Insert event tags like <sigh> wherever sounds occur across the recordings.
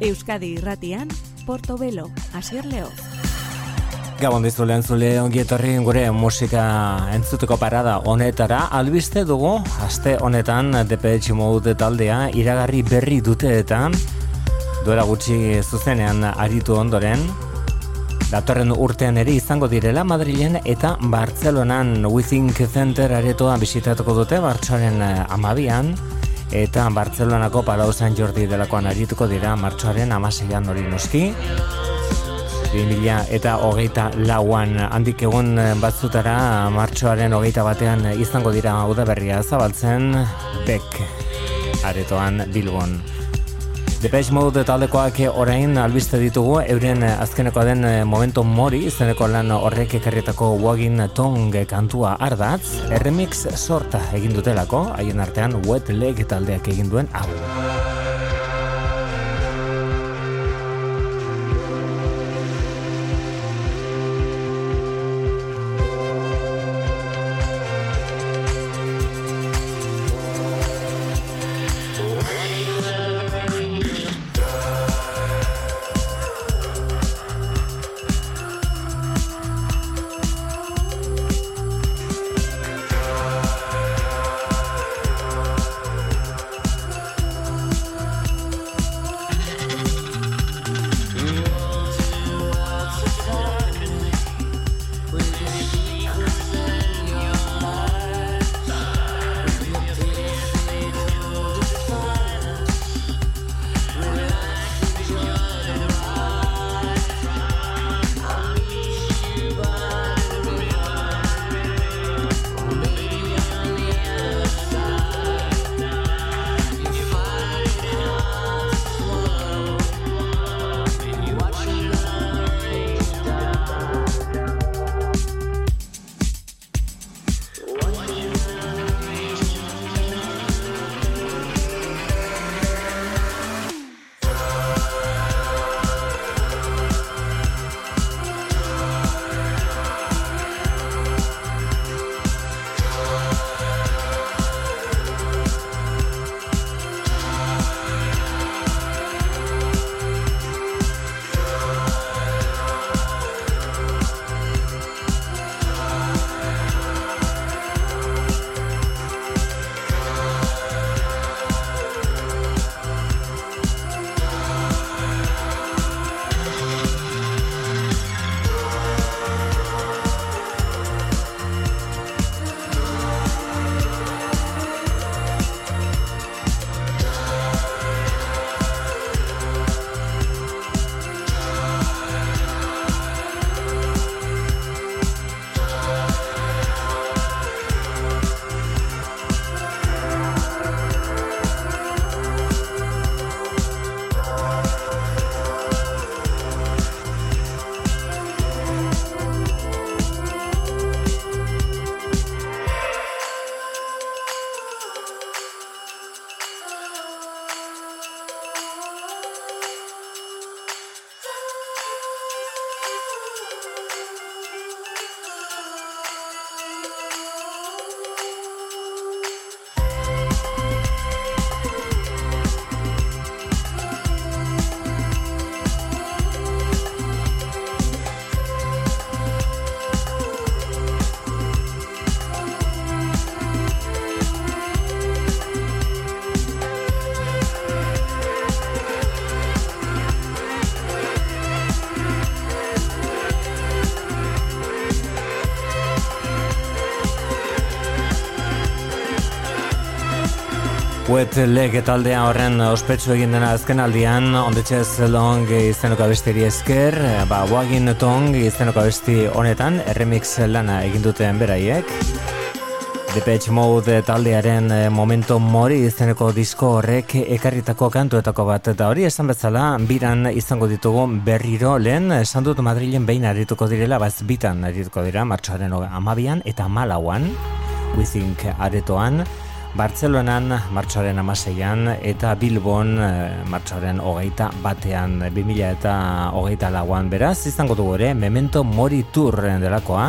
Euskadi irratian, Porto Belo, Asier Leo. Gabon dizu lehen zule ongietorri gure musika entzuteko parada honetara. Albiste dugu, aste honetan DPH Mode taldea iragarri berri dute eta duela gutxi zuzenean aritu ondoren. Datorren urtean ere izango direla Madrilen eta Bartzelonan. Withink Center aretoa bisitatuko dute Bartsoaren amabian eta Bartzelonako Palau San Jordi delakoan arituko dira martxoaren amaseian hori noski 2000 eta hogeita lauan handik egun batzutara martxoaren hogeita batean izango dira udaberria zabaltzen Bek aretoan Bilbon. Depeche Mode taldekoak orain albiste ditugu. Euren azkeneko den momento mori izeneko lan horrek ekarrietako wagin tong kantua ardatz. Remix sorta egin dutelako. Haien artean wet leg taldeak egin duen hau. Wet leg taldea horren ospetsu egin dena azken aldian On the chest long izeneko abesteri esker Ba, wagin tong izeneko abesti honetan Remix lana egin duten beraiek. Depeche Mode taldearen momento mori izeneko disko horrek ekarritako kantuetako bat. Eta hori esan bezala biran izango ditugu berriro lehen esan dut Madrilen behin arituko direla baz bitan arituko dira martxoaren amabian eta malauan Withink aretoan Bartzelonan martxoaren amaseian eta Bilbon e, martxoaren hogeita batean 2000 eta hogeita lauan. Beraz izango dugu ere Memento Mori Tour delakoa.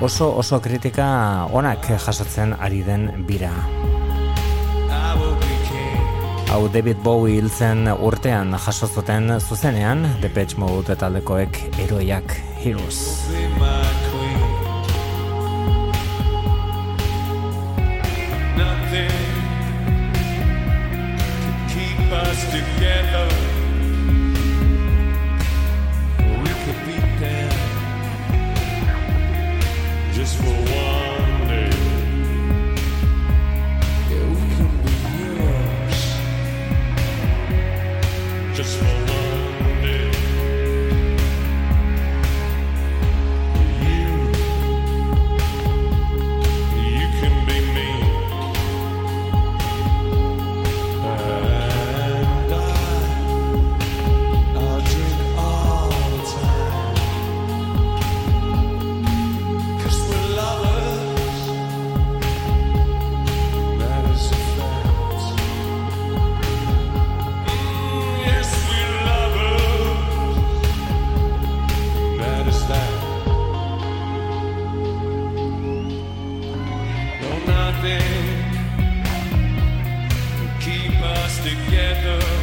Oso oso kritika onak jasotzen ari den bira. Hau David Bowie hiltzen urtean jaso zuten zuzenean Depeche Mode taldekoek eroiak Heroes. Together together.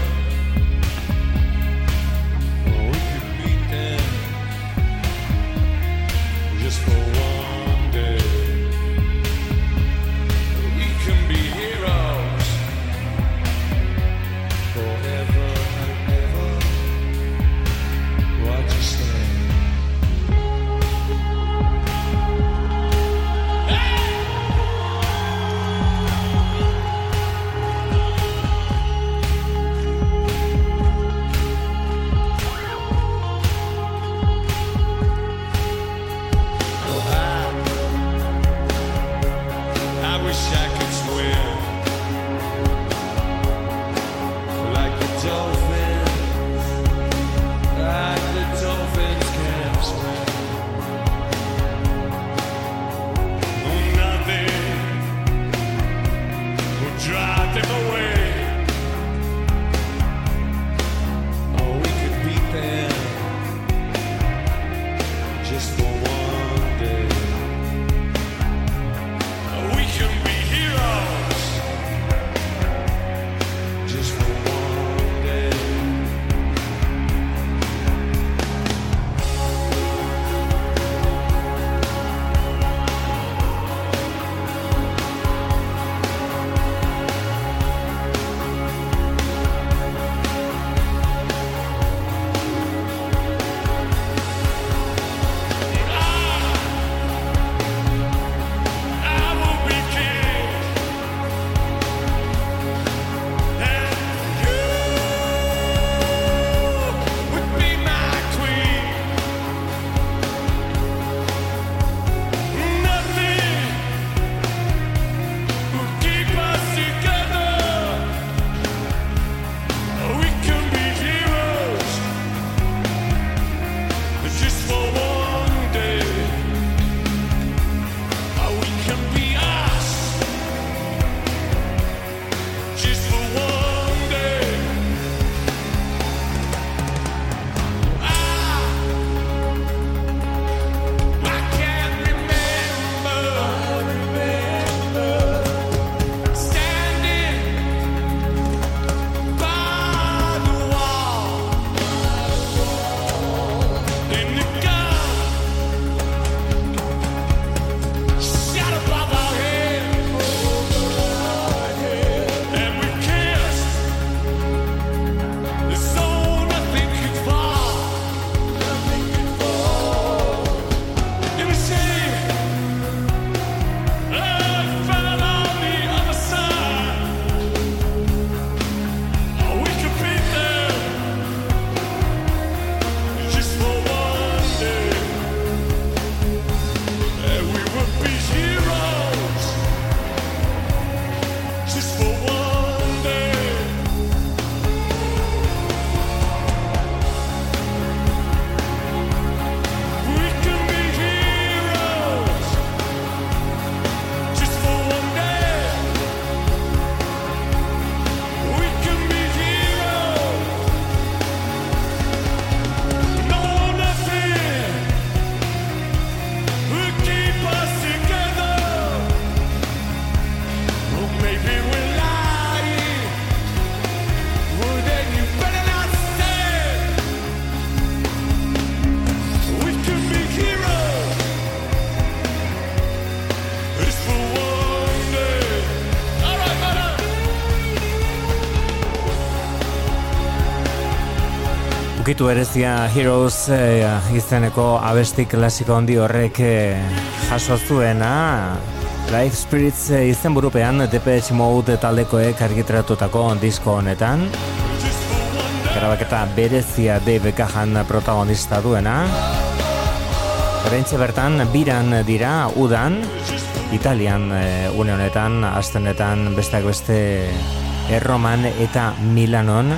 Ukitu erezia Heroes eh, izeneko abesti klasiko handi horrek eh, jaso zuena. Life Spirits eh, izen burupean Depeche Mode taldekoek argitratutako disko honetan. Grabaketa berezia Dave Gahan protagonista duena. Horentxe bertan biran dira udan. Italian e, une honetan, astenetan besteak beste Erroman eta Milanon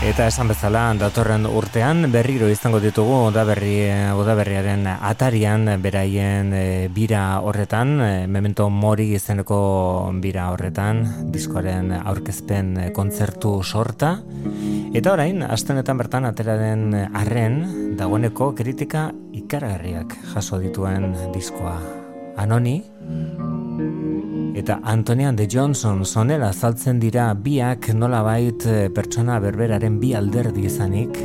Eta esan bezala datorren urtean berriro izango ditugu odaberri, odaberriaren atarian beraien e, bira horretan, e, memento mori izeneko bira horretan, diskoaren aurkezpen kontzertu sorta. Eta orain, astenetan bertan ateraren arren, dagoeneko kritika ikaragarriak jaso dituen diskoa. Anoni, eta Antonian de Johnson sonela azaltzen dira biak nolabait eh, pertsona berberaren bi alderdi izanik.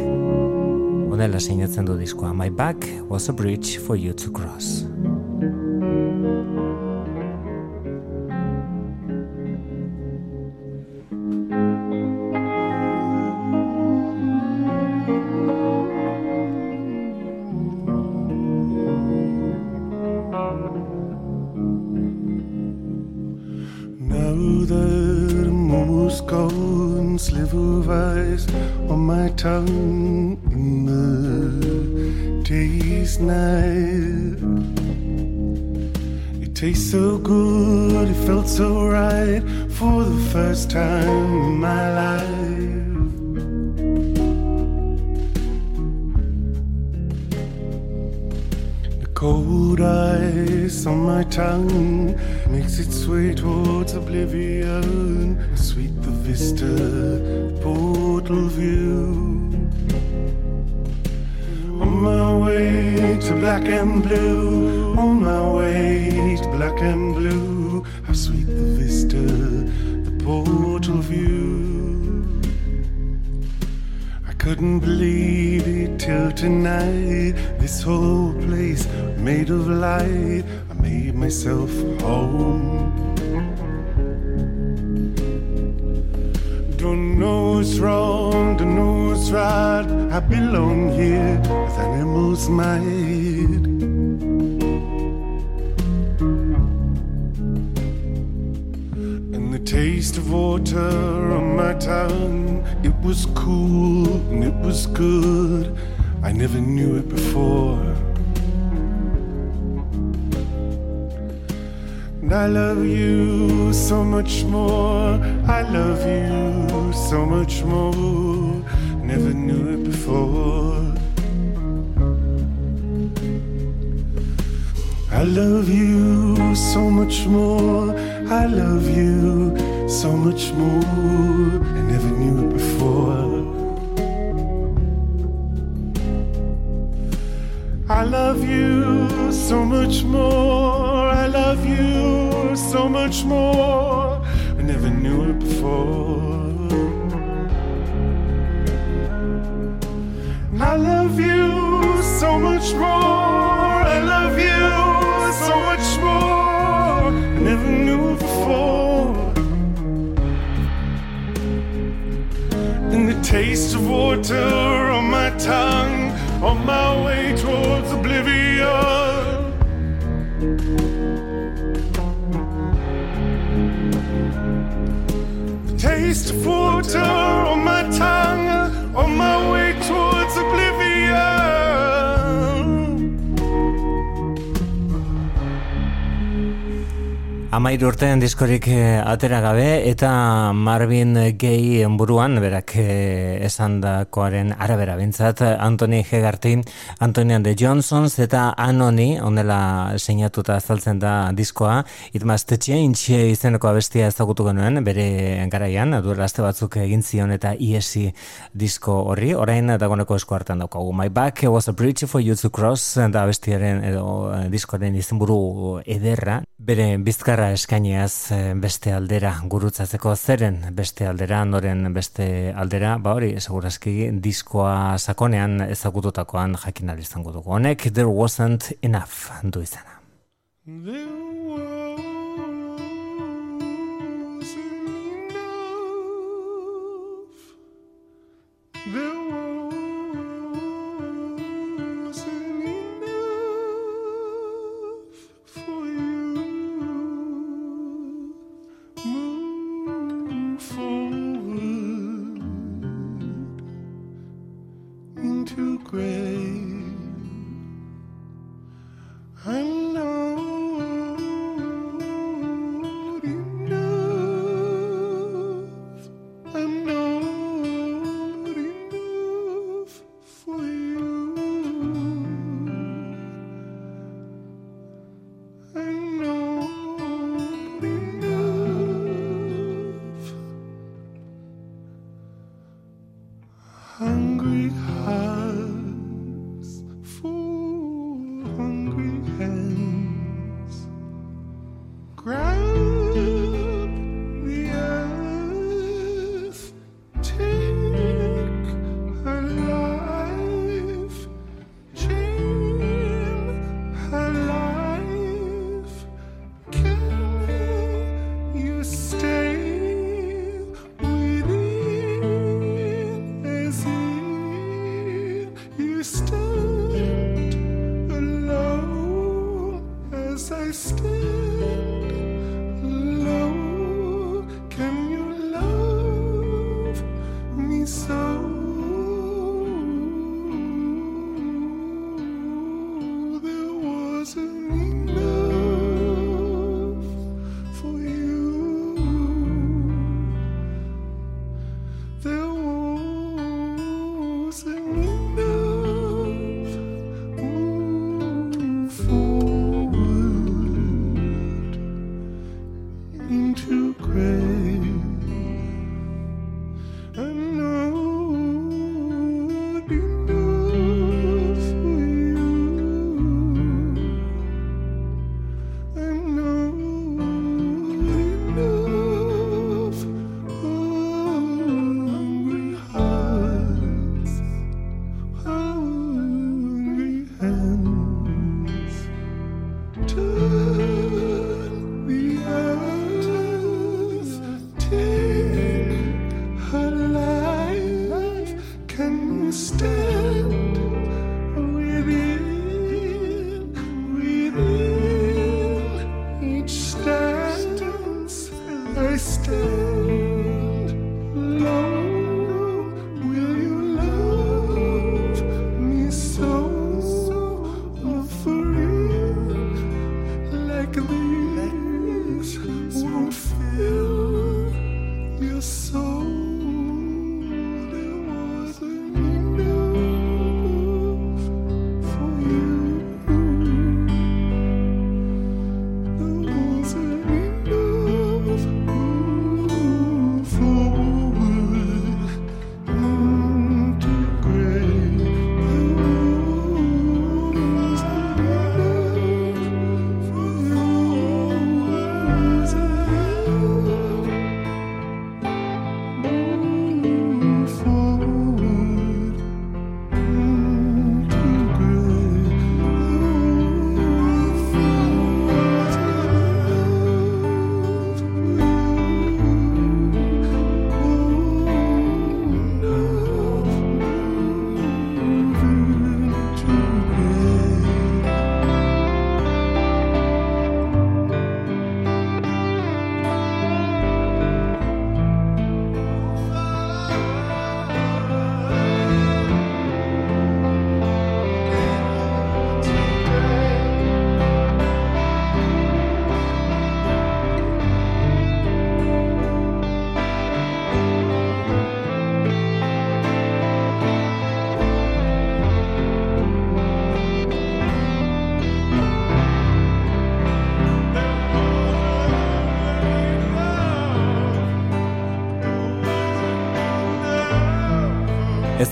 Onela sinatzen du diskoa My back was a bridge for you to cross It tastes so good, it felt so right for the first time in my life. The cold ice on my tongue makes its way towards oblivion. Sweet the vista, portal view black and blue, on my way to black and blue. How sweet the vista, the portal view. I couldn't believe it till tonight. This whole place made of light. I made myself home. Don't know what's wrong, don't know what's right. I belong here with animals might. And the taste of water on my tongue, it was cool and it was good. I never knew it before. And I love you so much more. I love you so much more. Never knew it before. I love you so much more. I love you so much more. I never knew it before. I love you so much more. I love you so much more. I never knew it before. Much more. I love you so much more. I never knew before. And the taste of water on my tongue, on my way towards oblivion. The taste of water Amair urtean diskorik eh, atera gabe eta Marvin Gaye buruan berak eh, esan dakoaren arabera. Bintzat Anthony Hegarty, Anthony de Johnsons eta Anoni onela seinatuta azaltzen da diskoa. It Must Change izeneko abestia ezagutu genuen bere garaian duela aste batzuk egin zion eta iesi disko horri. Orain dagoneko esko hartan daukagu. My Back was a bridge for you to cross da abestiaren edo eh, diskoaren izenburu ederra. Bere bizkarra eskainiaz eh, beste aldera gurutzatzeko zeren beste aldera, noren beste aldera, ba hori, segurazki diskoa sakonean ezagututakoan jakin izango dugu. Honek, there wasn't enough du izana. There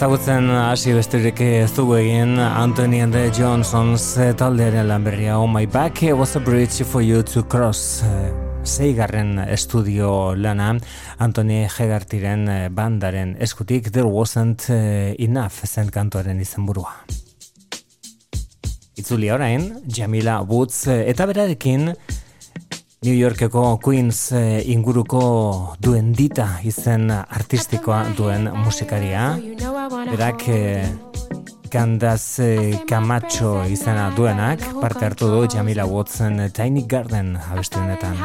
ezagutzen hasi besterik ez dugu egin. Anthony and the Johnsons taldearen lan berria Oh My Back. Was a bridge for you to cross Seigarren estudio lana. Anthony Hegartiren bandaren eskutik There wasn't enough zen kantoaren izan burua Itzuli orain, Jamila Woods eta berarekin New Yorkeko Queens eh, inguruko duen dita izen artistikoa duen musikaria. Berak eh, Kandaz eh, Camacho izena duenak, parte hartu du Jamila Watson Tiny Garden abesti honetan.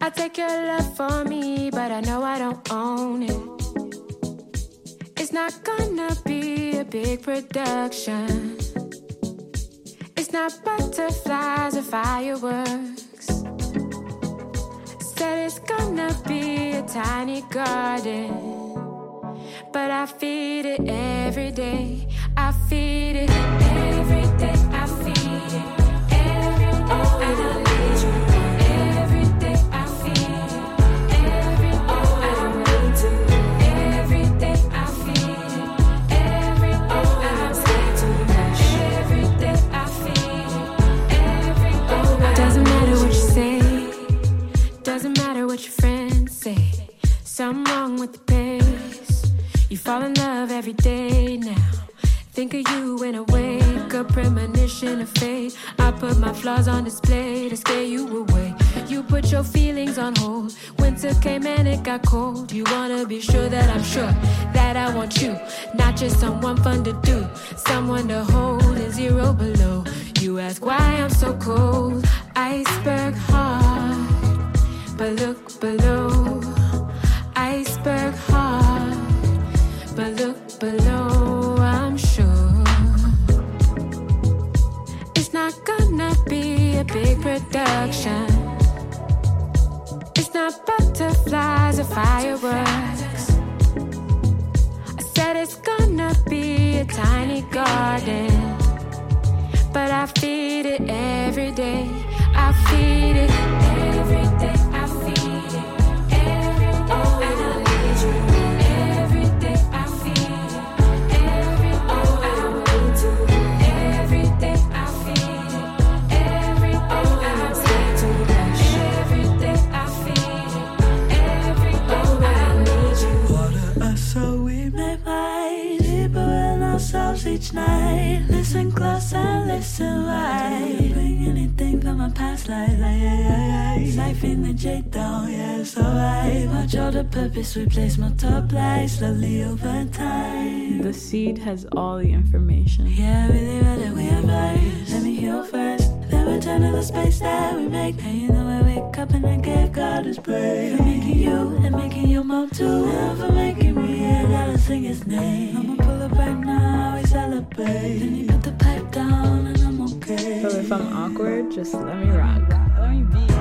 I take your love for me, but I know I don't own it. not gonna be a big production. It's not butterflies or fireworks. Said it's gonna be a tiny garden. But I feed it every day. I feed it every day. Something wrong with the pace. You fall in love every day now. Think of you when I wake up, premonition of fate. I put my flaws on display to scare you away. You put your feelings on hold. Winter came and it got cold. You wanna be sure that I'm sure that I want you, not just someone fun to do, someone to hold and zero below. You ask why I'm so cold, iceberg heart, but look below, iceberg heart, but look below. I'm sure it's not gonna be a big production. It's not butterflies or fireworks. I said it's gonna be a tiny garden. But I feed it every day. I feed it each night. Listen close and listen right. Bring anything from my past life, like, yeah, yeah, yeah. Life in the J down, yeah, it's alright. Watch all the purpose we place, multiply slowly over time. The seed has all the information. Yeah, really rather we advise. Let me heal first. Then return to the space that we make. And you know I up and I gave God his praise. For making you and making you mom too. And for making me and I sing his name. I'ma pull up right now, we celebrate. Then you put the pipe down and I'm okay. So if I'm awkward, just let me rock. Let me be. <laughs>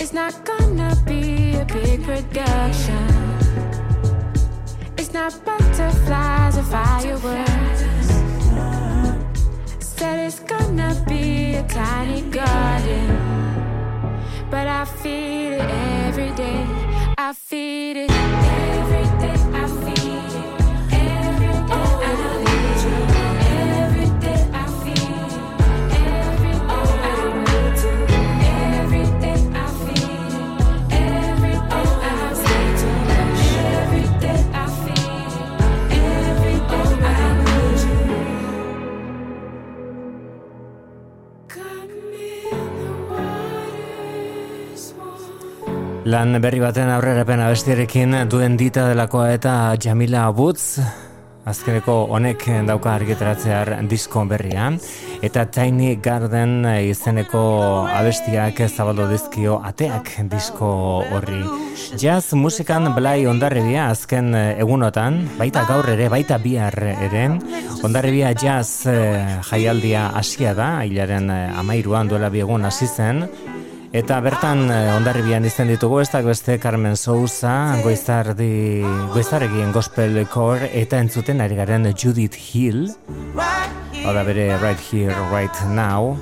It's not gonna be a big production. It's not butterflies or fireworks. Said it's gonna be a tiny garden. But I feed it every day. I feed it Lan berri baten aurrerapen abestiarekin duen dita delakoa eta Jamila Woods azkeneko honek dauka argitaratzear disko berrian. Eta Tiny Garden izeneko abestiak zabaldu dizkio ateak disko horri. Jazz musikan Blai Ondarribia azken egunotan, baita gaur ere, baita bihar ere, Ondarribia jazz eh, jaialdia hasia da, hilaren eh, amairuan duela biegun hasi zen, Eta bertan eh, ondarribian izan ditugu ez da beste Carmen Sousa, goizardi, goizarregien gospel core eta entzuten ari garen Judith Hill. Hau da bere Right Here, Right Now.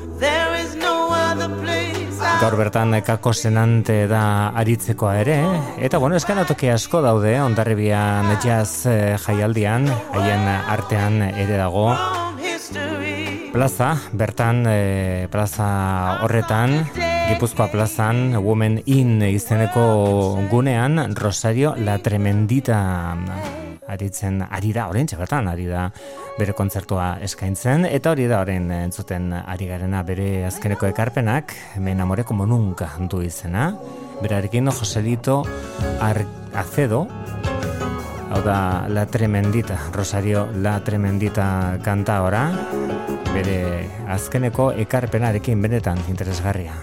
Gaur bertan kako senante da aritzekoa ere. Eta bueno, eskanatoki asko daude ondarribian jazz eh, jaialdian, haien artean ere dago. Plaza, bertan eh, plaza horretan, Gipuzkoa plazan, Women In izeneko gunean, Rosario La Tremendita aritzen ari da, orentxe bertan ari da bere kontzertua eskaintzen, eta hori da orain entzuten ari garena bere azkeneko ekarpenak, hemen amore como nunca du izena, berarekin Joselito Ar Acedo, hau da La Tremendita, Rosario La Tremendita kanta ora, bere azkeneko ekarpenarekin benetan interesgarria.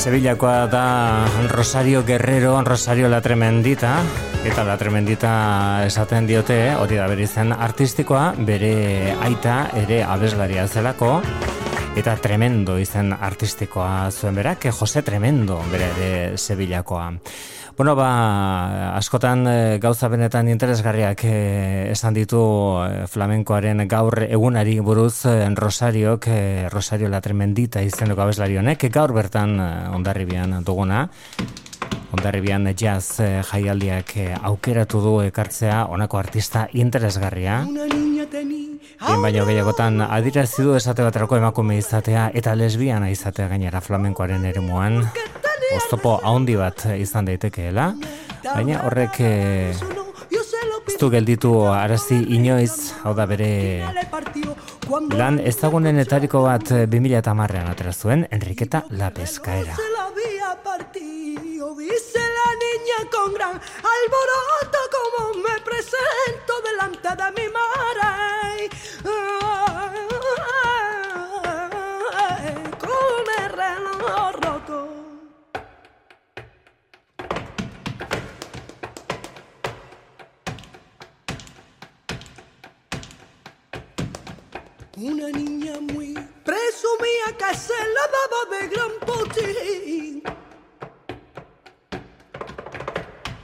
Sevillakoa da Rosario Guerrero, Rosario la Tremendita, eta la Tremendita esaten diote, hori da bere izen artistikoa, bere aita ere abeslaria zelako, eta tremendo izen artistikoa zuen berak, Jose Tremendo bere ere Sevillakoa. Bueno, ba, askotan eh, gauza benetan interesgarriak eh, esan ditu eh, flamenkoaren gaur egunari buruz eh, Rosariok, eh, Rosario la Tremendita izeneko abeslari honek, gaur bertan ondarribian duguna, ondarribian jazz jaialdiak aukeratu du ekartzea honako artista interesgarria. Bien baino gehiagotan adirazi du esate baterako emakume izatea eta lesbiana izatea gainera flamenkoaren eremuan. Oztopo haundi bat izan daitekeela, baina horrek eh, ez du gelditu arazi inoiz, hau da bere lan ezagunenetariko bat 2010ean atera zuen Enriqueta La Pescaera. se la había partido, dice la niña con gran alboroto como me presento delante de mi madre. Una niña muy presumía que se la daba de gran potín.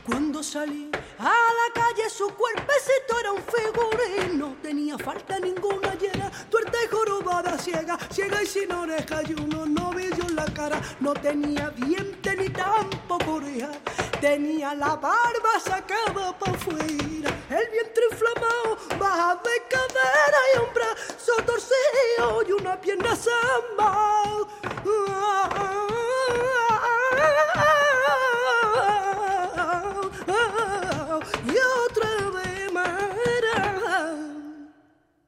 Cuando salí a la calle su cuerpecito era un figurín, no tenía falta ninguna era tuerta y jorobada ciega, ciega y sin oreja y unos novillos en la cara, no tenía diente ni tampoco oreja, tenía la barba sacada para afuera, el vientre inflamado, baja de cadera y un brazo torcido y una pierna samba.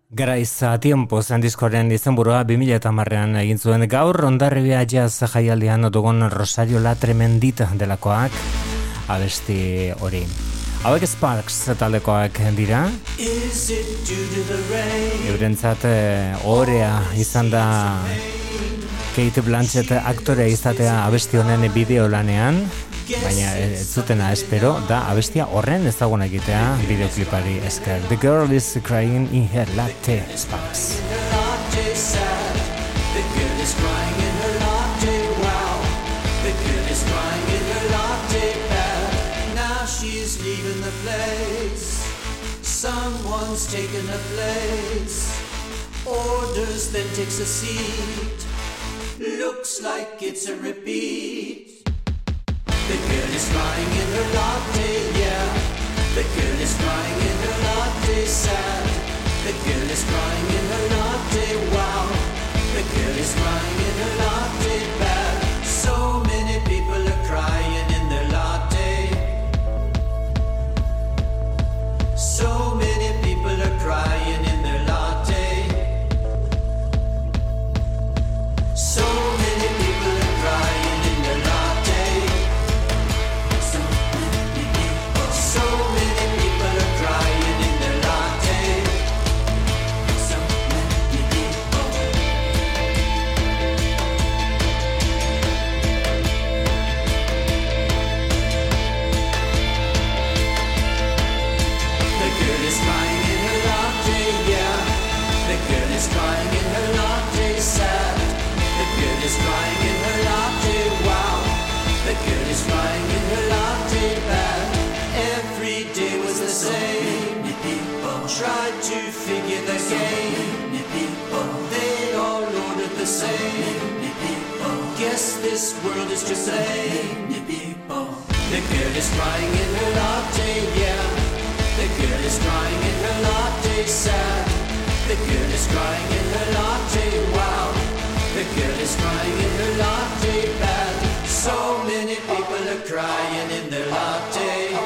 Garaiz tiempo zen diskoren izenburua 2000 eta marrean egin zuen gaur ondarribia jaz jaialdian dugun Rosario la Tremendita delakoak abesti hori. Hauek Sparks taldekoak dira. Eurentzat orea izan da Kate Blanchett aktore izatea abesti honen bideo lanean baina ez zutena espero da abestia horren ezaguna egitea bideoklipari esker. The girl is crying in her latte place Someone's taken a place. Orders then takes a seat. Looks like it's a repeat The girl is crying in her latte, yeah. The girl is crying in her latte, sad. The girl is crying in her latte, wow. The girl is crying in her latte, is to blame. People the girl is crying in her latte, yeah. The girl is crying in her latte, sad. The girl is crying in her latte, wow. The girl is crying in her latte, bad. So many people are crying in their latte.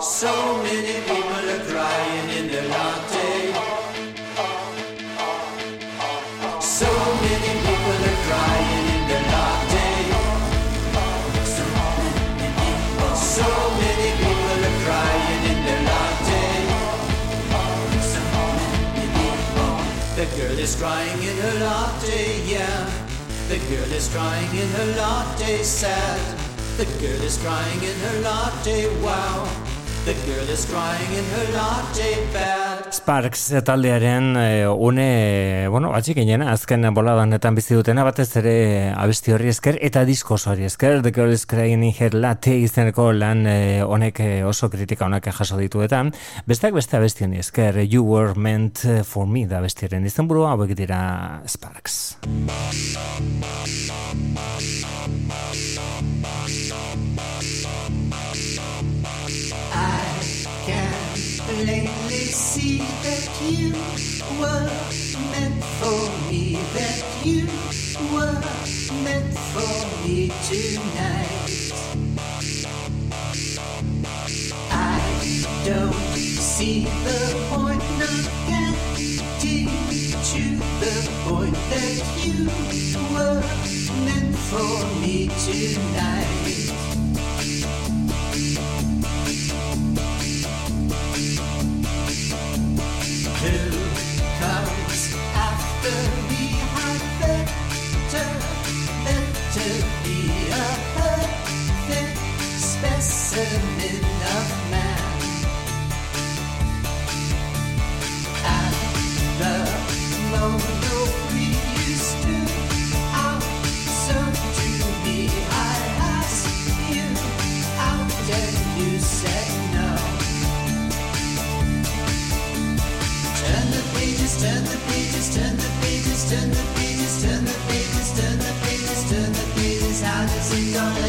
So many people girl is crying in her latte, yeah. The girl is crying in her latte, sad. The girl is crying in her latte, wow. Sparks taldearen e, une, bueno, batxik inena, azken boladanetan bizi dutena, batez ere abesti horri esker, eta diskos hori esker, The Girl is Crying in Her Latte izeneko lan honek oso kritika honak jaso dituetan, besteak beste abesti honi esker, You Were Meant For Me da abestiaren izenburua, hauek dira Sparks. Were meant for me, that you were meant for me tonight. I don't see the point getting to the point that you were meant for me tonight. Turn the pages, turn the pages, turn the pages, turn the pages. How does it all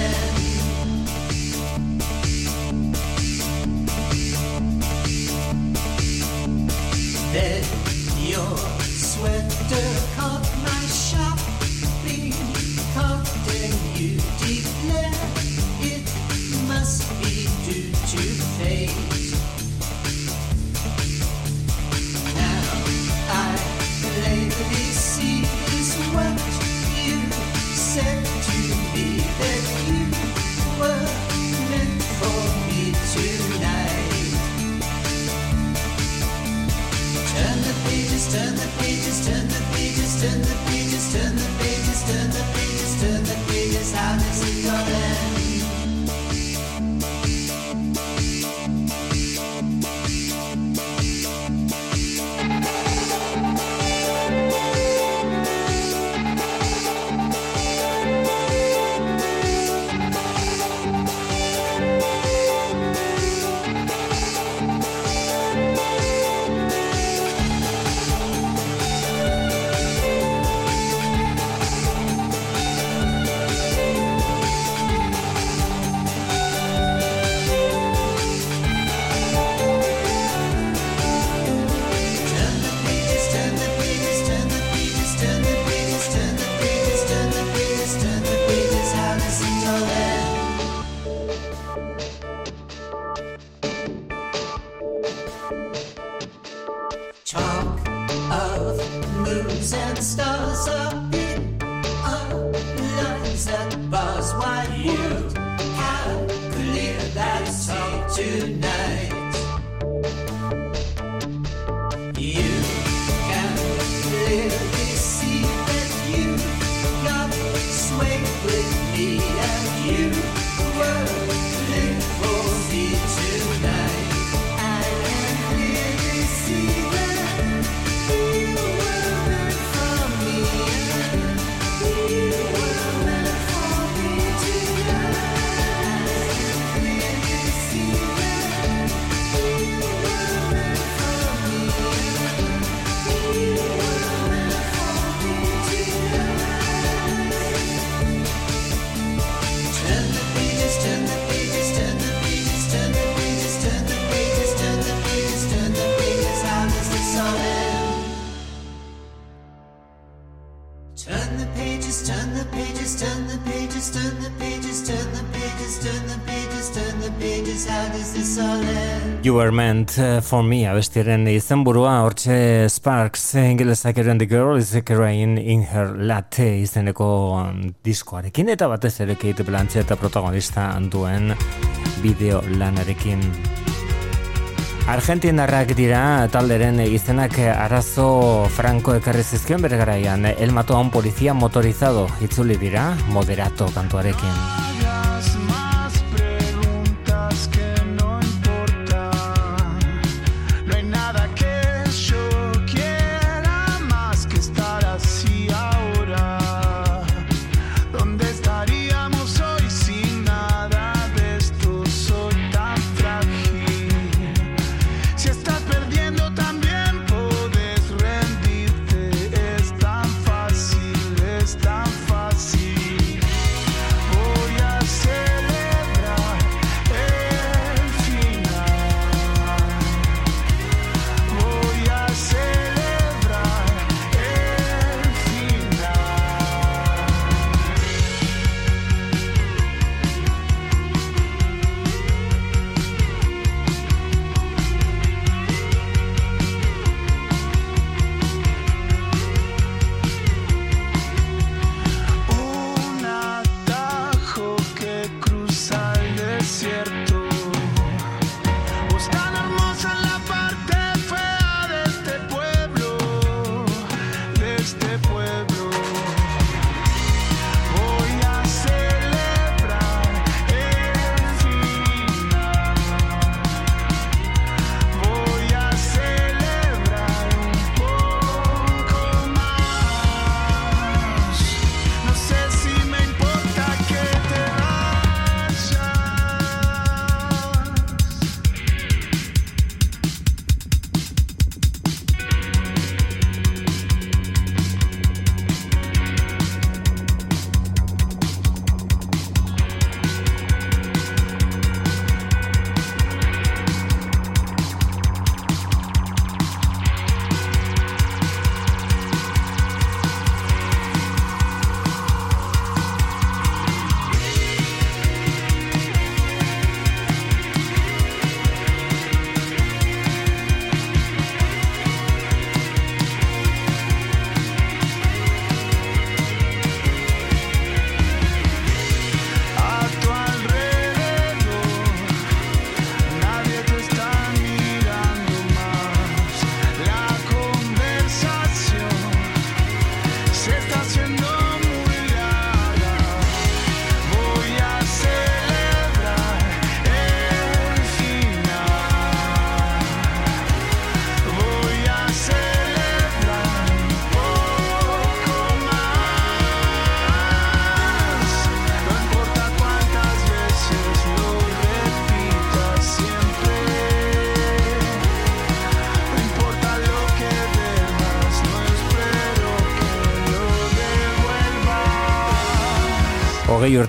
were meant eh, for me abestiaren izenburua hortxe Sparks ingelesak eren the girl is crying in her latte izeneko um, diskoarekin eta batez ere Kate Blanchett eta protagonista duen bideo lanarekin Argentinarrak dira talderen izenak eh, arazo franko ekarri zizkion bere garaian, el mató a un policía motorizado, itzuli dira, moderato kantuarekin. Moderato kantuarekin.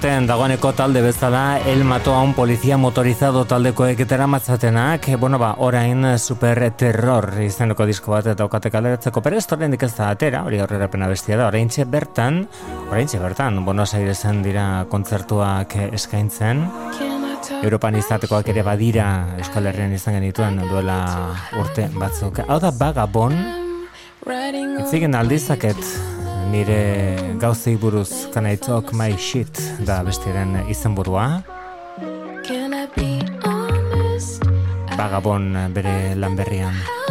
aurten dagoeneko talde bezala El Mato un polizia motorizado taldeko eketera matzatenak, bueno ba, orain super terror izeneko disko bat eta okate kaleratzeko perestu ez da atera, hori aurrera pena bestia da, orain txe bertan, orain txe bertan, bono zairezen dira kontzertuak eskaintzen, Europan izatekoak ere badira Euskal Herrian izan genituen duela urte batzuk. Hau da Bagabon, itzigen aldizaket, nire gauzei buruz Can I talk my shit da bestiren izen burua bere lanberrian Can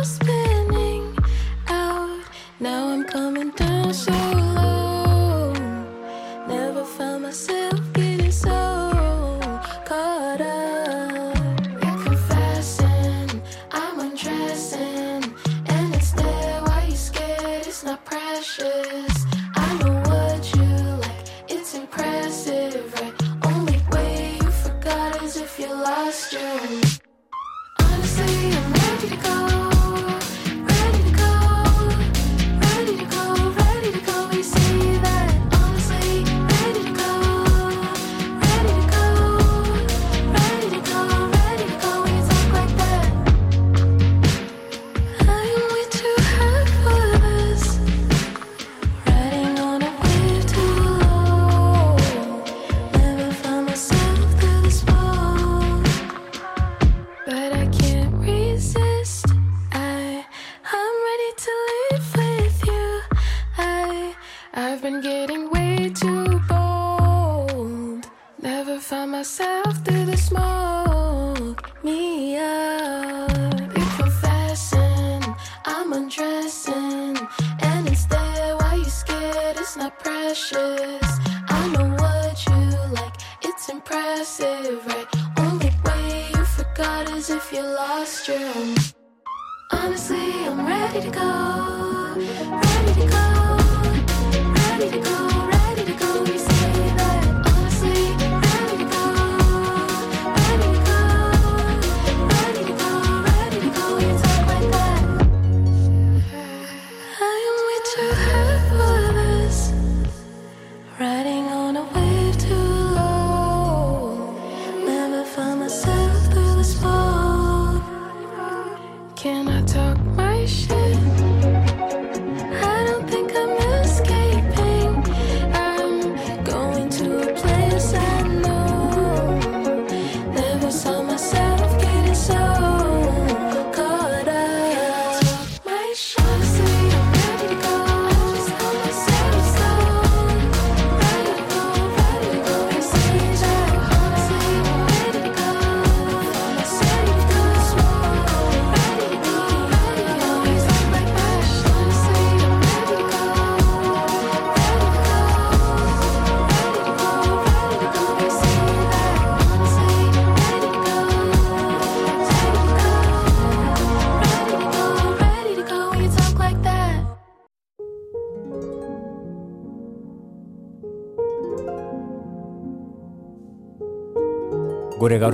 myself through the smoke. Me up. You're confessing, I'm undressing. And it's there, why you scared? It's not precious. I know what you like, it's impressive, right? Only way you forgot is if you lost your. Honestly, I'm ready to go. Ready to go. Ready to go.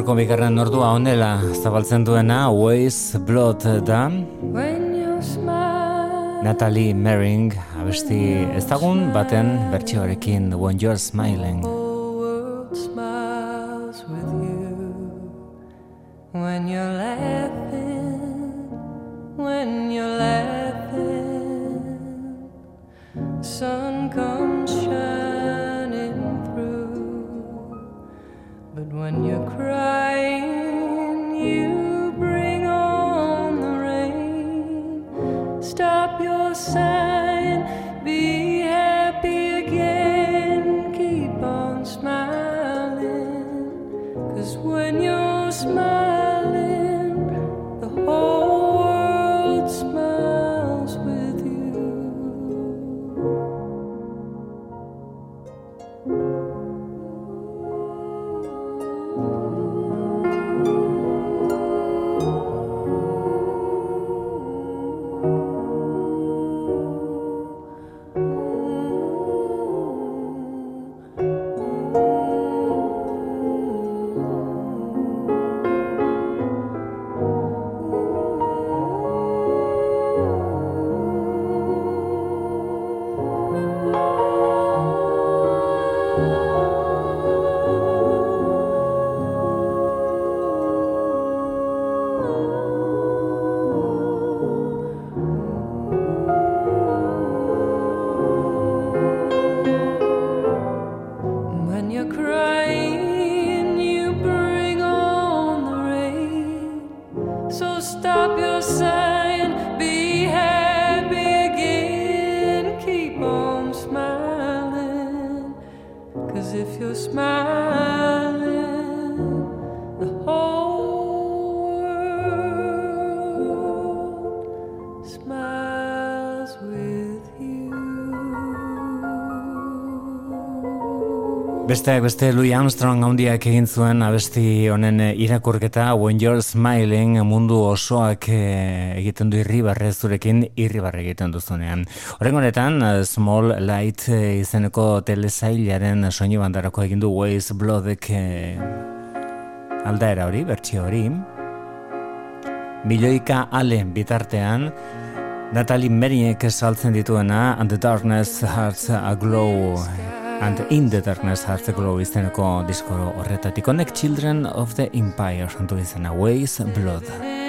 Gaurko bigarren ordua honela zabaltzen duena Ways Blood da. Natalie Merring abesti ezagun baten bertsioarekin When You're Smiling. Besteak beste Louis Armstrong handiak egin zuen abesti honen eh, irakurketa When You're Smiling mundu osoak eh, egiten du irribarre zurekin irribarre egiten duzunean. Horren honetan eh, Small Light izeneko telesailaren soinu bandarako egin du Waze Bloodek aldaera hori, bertsio hori. Milioika ale bitartean Natalie Meriek saltzen dituena And the Darkness Hearts a Glow and In the Darkness a Glow izeneko disko horretatik Connect Children of the Empire santu izena Ways Blood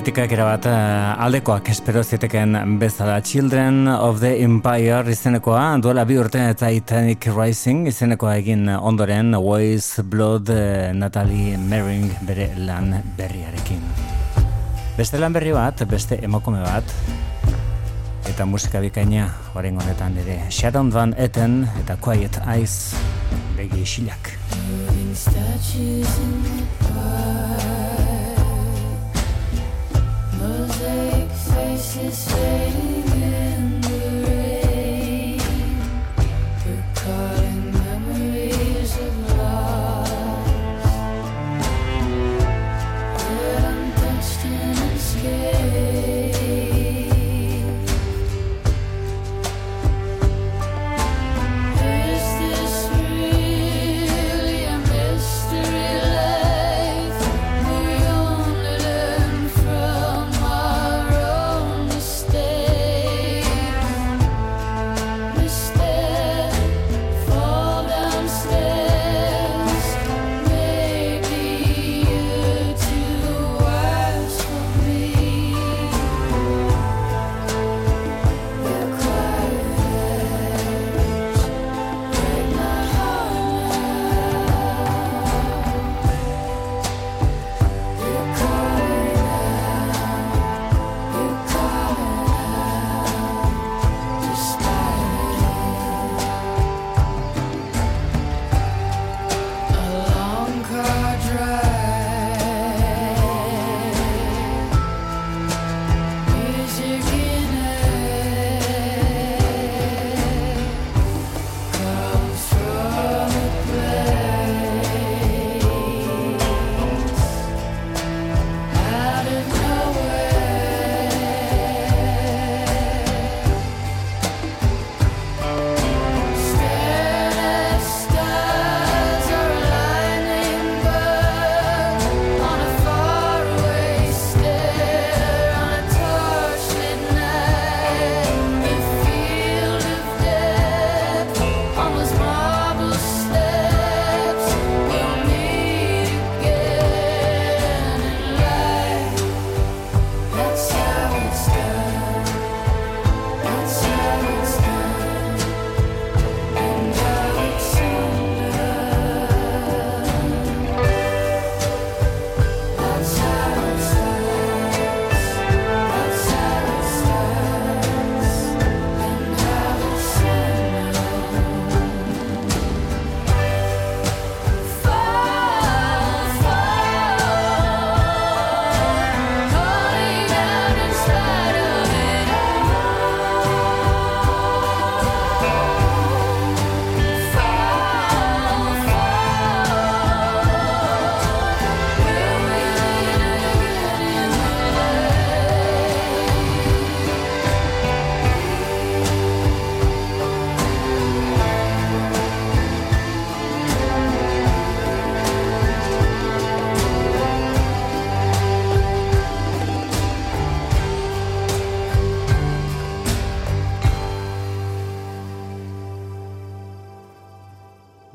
Kritikak erabat eh, aldekoak espero zieteken bezala. Children of the Empire izenekoa duela bi urte Titanic Rising izenekoa egin ondoren Voice Blood eh, Natalie Mering bere lan berriarekin. Beste lan berri bat, beste emakume bat eta musika bikaina horren honetan ere Sharon Van Etten eta Quiet Eyes begi isilak necessary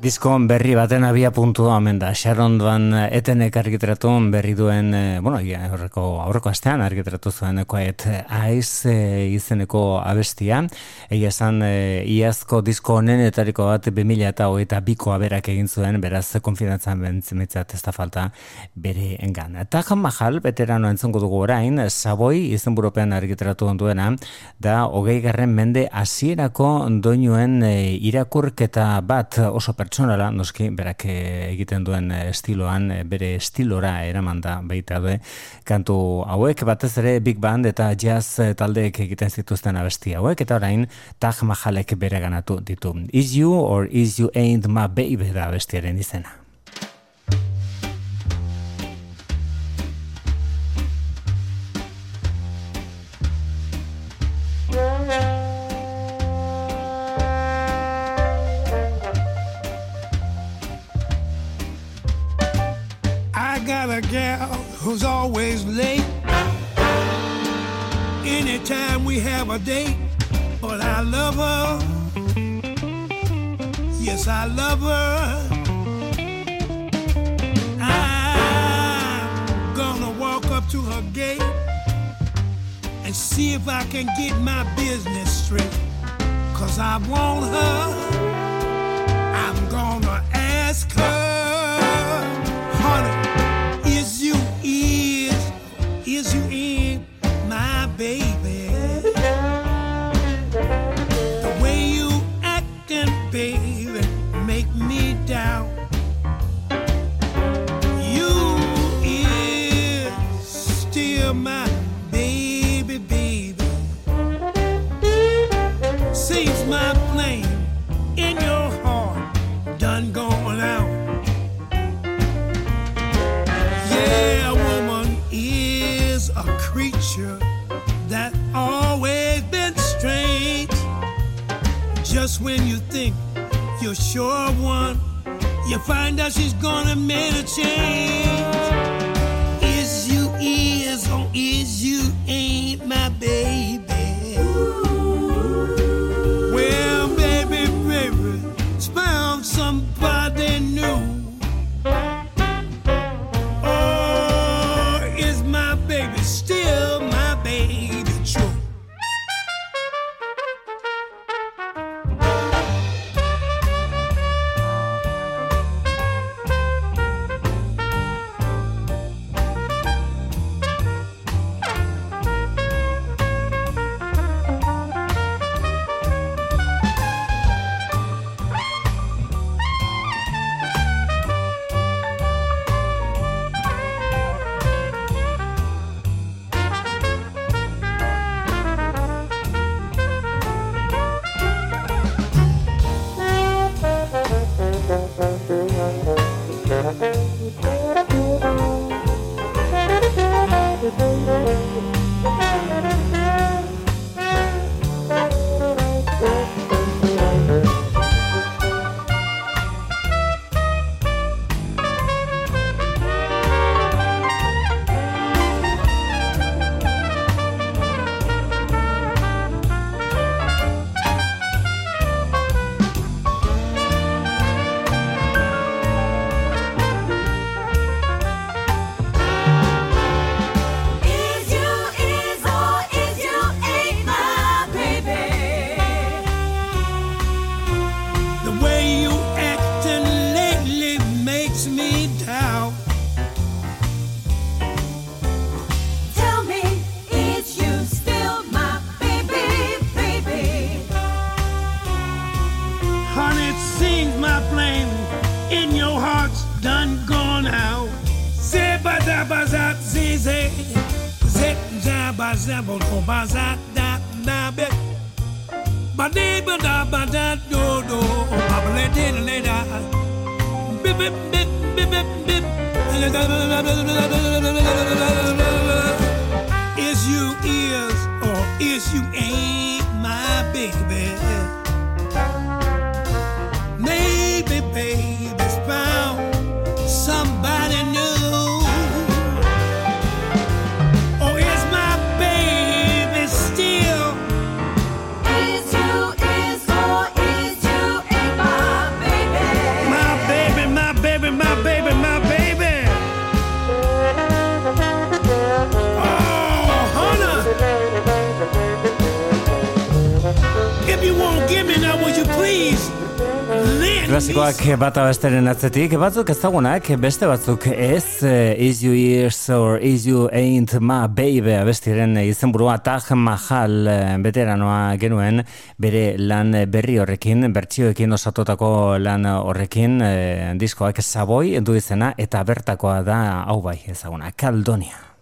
Disko berri baten abia puntua omen da. Sharon Van Etenek argitratu berri duen, eh, bueno, aurreko, aurreko astean argitratu zuen Quiet Eyes eh, izeneko abestia. Egia esan, eh, iazko disko honenetariko bat 2000 eta hogeita biko aberak egin zuen, beraz konfidantzan bentzimetzat ez da falta bere engan. Taj Mahal, veterano entzungo dugu orain, Savoy izenburupean argitratu duena, da hogei garren mende hasierako doinuen eh, irakurketa bat oso pertsonala, noski, berak eh, egiten duen eh, estiloan, eh, bere estilora eraman da baita du, kantu hauek, batez ere Big Band eta jazz taldeek egiten zituzten abesti hauek, eta orain Taj Mahalek bere ganatu ditu. Is you or is you ain't my baby da abestiaren izena. Got a gal who's always late. Anytime we have a date, but I love her. Yes, I love her. I'm gonna walk up to her gate and see if I can get my business straight. Cause I want her. I'm gonna ask her, Just when you think you're sure one, you find out she's gonna make a change. Is you is or is you ain't my baby? Well, baby, baby, found somebody new. Bata besteren atzetik, batzuk ezagunak, beste batzuk ez, eh, Is You Ears or Is You Ain't My Baby abestiren izenburua Taj Mahal eh, veteranoa genuen bere lan berri horrekin, bertsioekin osatutako lan horrekin, eh, diskoak Savoy du izena eta bertakoa da hau bai ezaguna, Caldonia.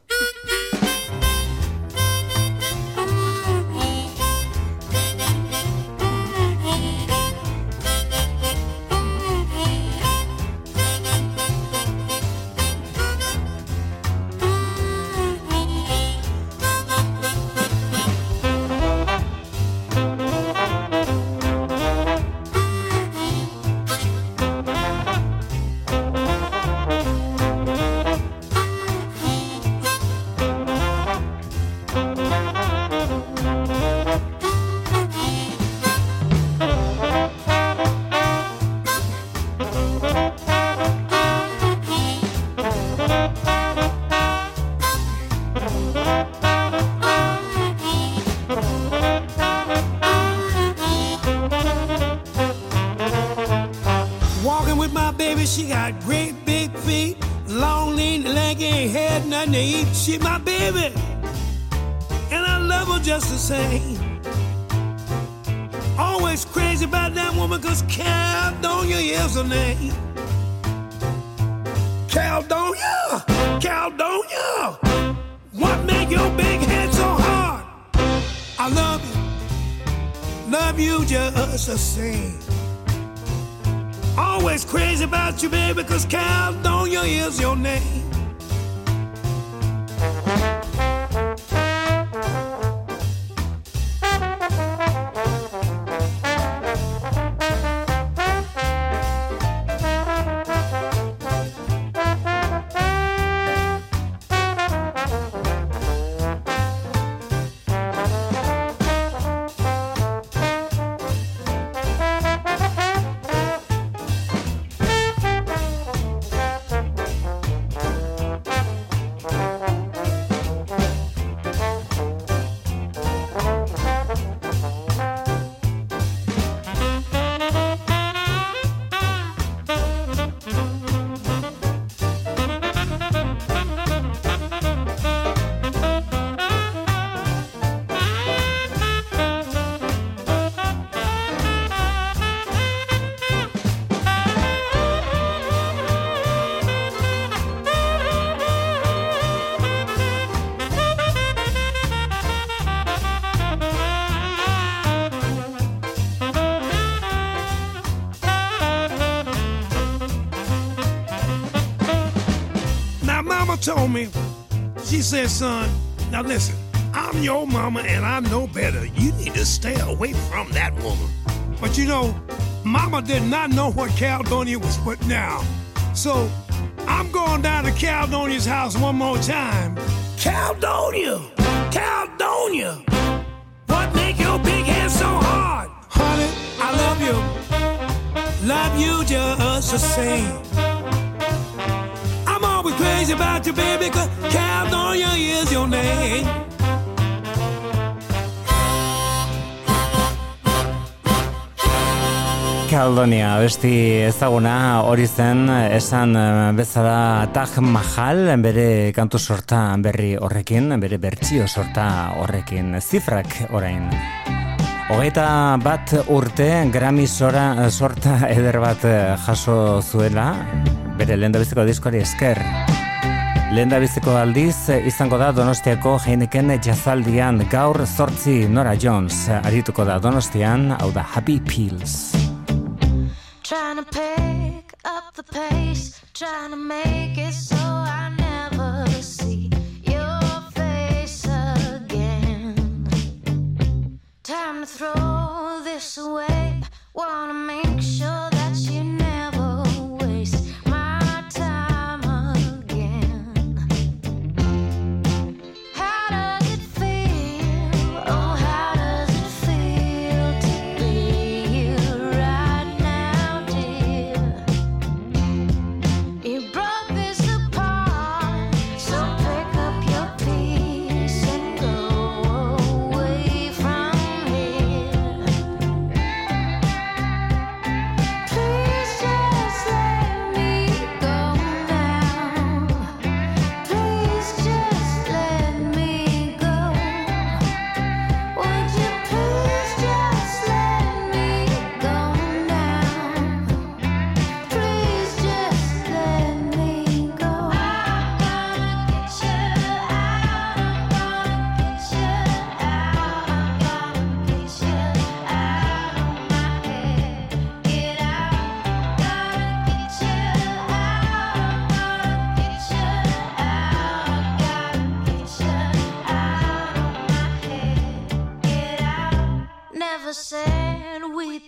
Always crazy about that woman, cause Caledonia is her name. Caledonia, Caledonia, what make your big head so hard? I love you, love you just the same. Always crazy about you, baby, cause Caledonia is your name. Said, son, now listen, I'm your mama and I know better. You need to stay away from that woman. But you know, mama did not know what Caledonia was putting down. So I'm going down to Caledonia's house one more time. Caledonia! Caledonia, besti ezaguna hori zen esan eh, bezala Taj Mahal bere kantu sorta berri horrekin, bere bertsio sorta horrekin, zifrak orain. Hogeita bat urte Grammy sora, sorta eder bat eh, jaso zuela, bere lehen diskoari esker. Lehen aldiz eh, izango da Donostiako Heineken jazaldian gaur zortzi Nora Jones arituko da Donostian, hau da Happy Pills. Trying to pick up the pace, trying to make it so I never see your face again. Time to throw this away. Wanna make sure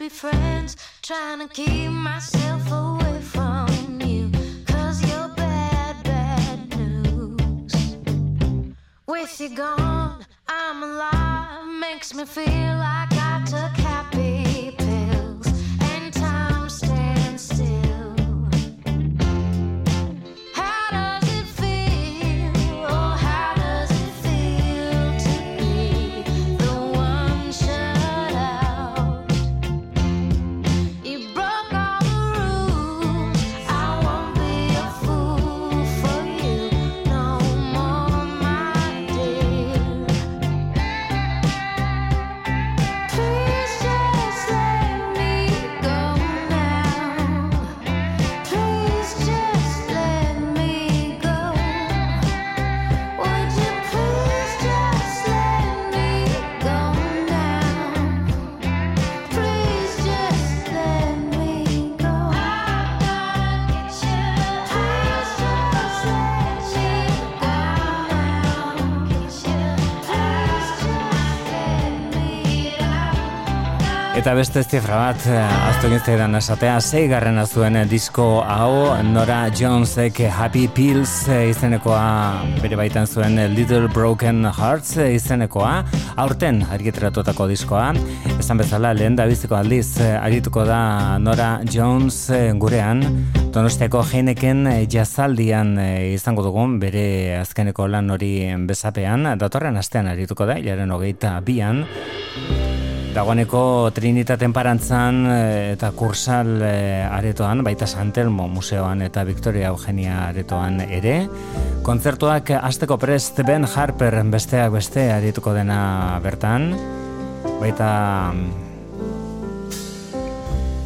be friends. Trying to keep myself away from you. Cause you're bad, bad news. With you gone, I'm alive. Makes me feel like I took Eta beste zifra bat, eh, aztu egin esatea, zeigarrena zuen disko hau, Nora Jonesek Happy Pills eh, izenekoa bere baitan zuen Little Broken Hearts eh, izenekoa, aurten argiteratutako diskoa, esan bezala lehen da biziko aldiz arituko da Nora Jones gurean, Donostiako jeineken jazaldian izango dugun, bere azkeneko lan hori bezapean, datorren astean arituko da, jaren hogeita bian, Dagoeneko Trinitaten parantzan eh, eta kursal eh, aretoan, baita Santelmo museoan eta Victoria Eugenia aretoan ere. Kontzertuak azteko prest Ben Harper besteak beste arituko dena bertan. Baita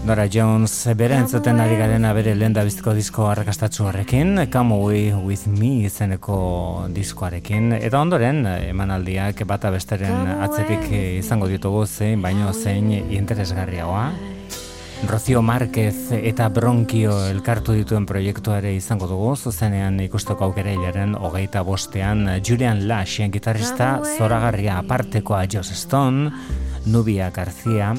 Nora Jones bere entzuten ari garena bere lehen da biztiko disko arrakastatzu horrekin, Come Away With Me izeneko diskoarekin, eta ondoren emanaldiak bata besteren atzetik izango ditugu zein, baino zein interesgarriagoa. Rocio Márquez eta Bronkio elkartu dituen proiektuare izango dugu, zuzenean ikusteko aukera hilaren hogeita bostean Julian Lash, gitarrista zoragarria apartekoa Joss Stone, Nubia García,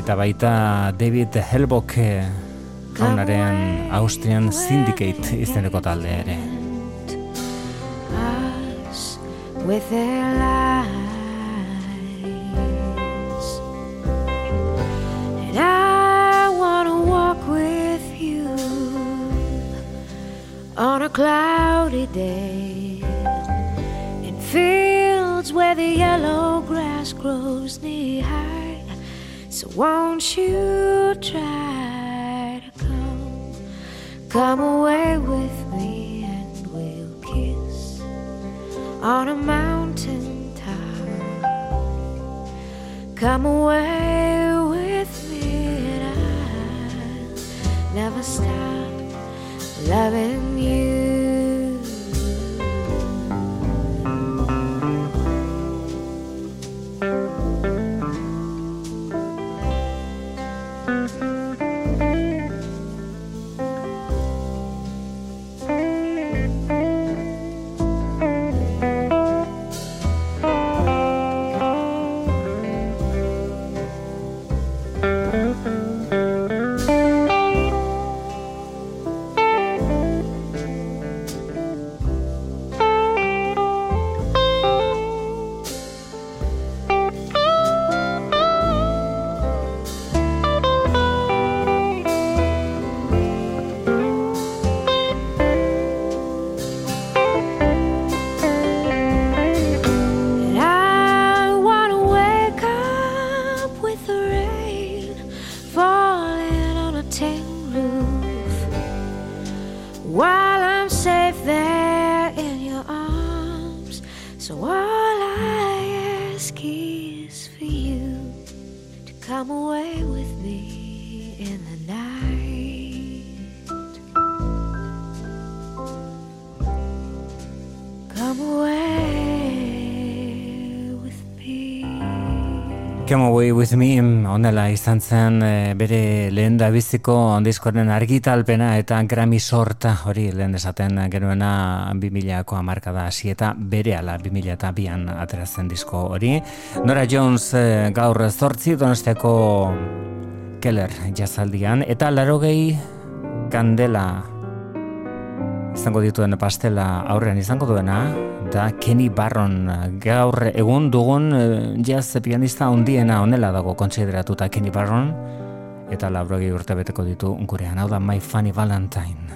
eta baita David Helbok jaunaren Austrian Syndicate izeneko talde ere. With their lies. And I wanna walk with you On a cloudy day. In fields where the yellow grass grows knee high So won't you try to come, come away with me and we'll kiss on a mountain top. Come away with me and I'll never stop loving you. Come Away With Me onela izan zen eh, bere lehen da biziko ondizkoren argitalpena eta Grammy sorta hori lehen esaten genuena 2000ko amarkada hasi eta bere ala 2002an aterazen disko hori. Nora Jones eh, gaur zortzi donostiako Keller jazaldian eta larogei kandela izango dituen pastela aurrean izango duena da Kenny Barron gaur egun dugun eh, jazz pianista handiena honela dago kontsideratuta Kenny Barron eta laurogei urte beteko ditu gurean. Hau da My Funny Valentine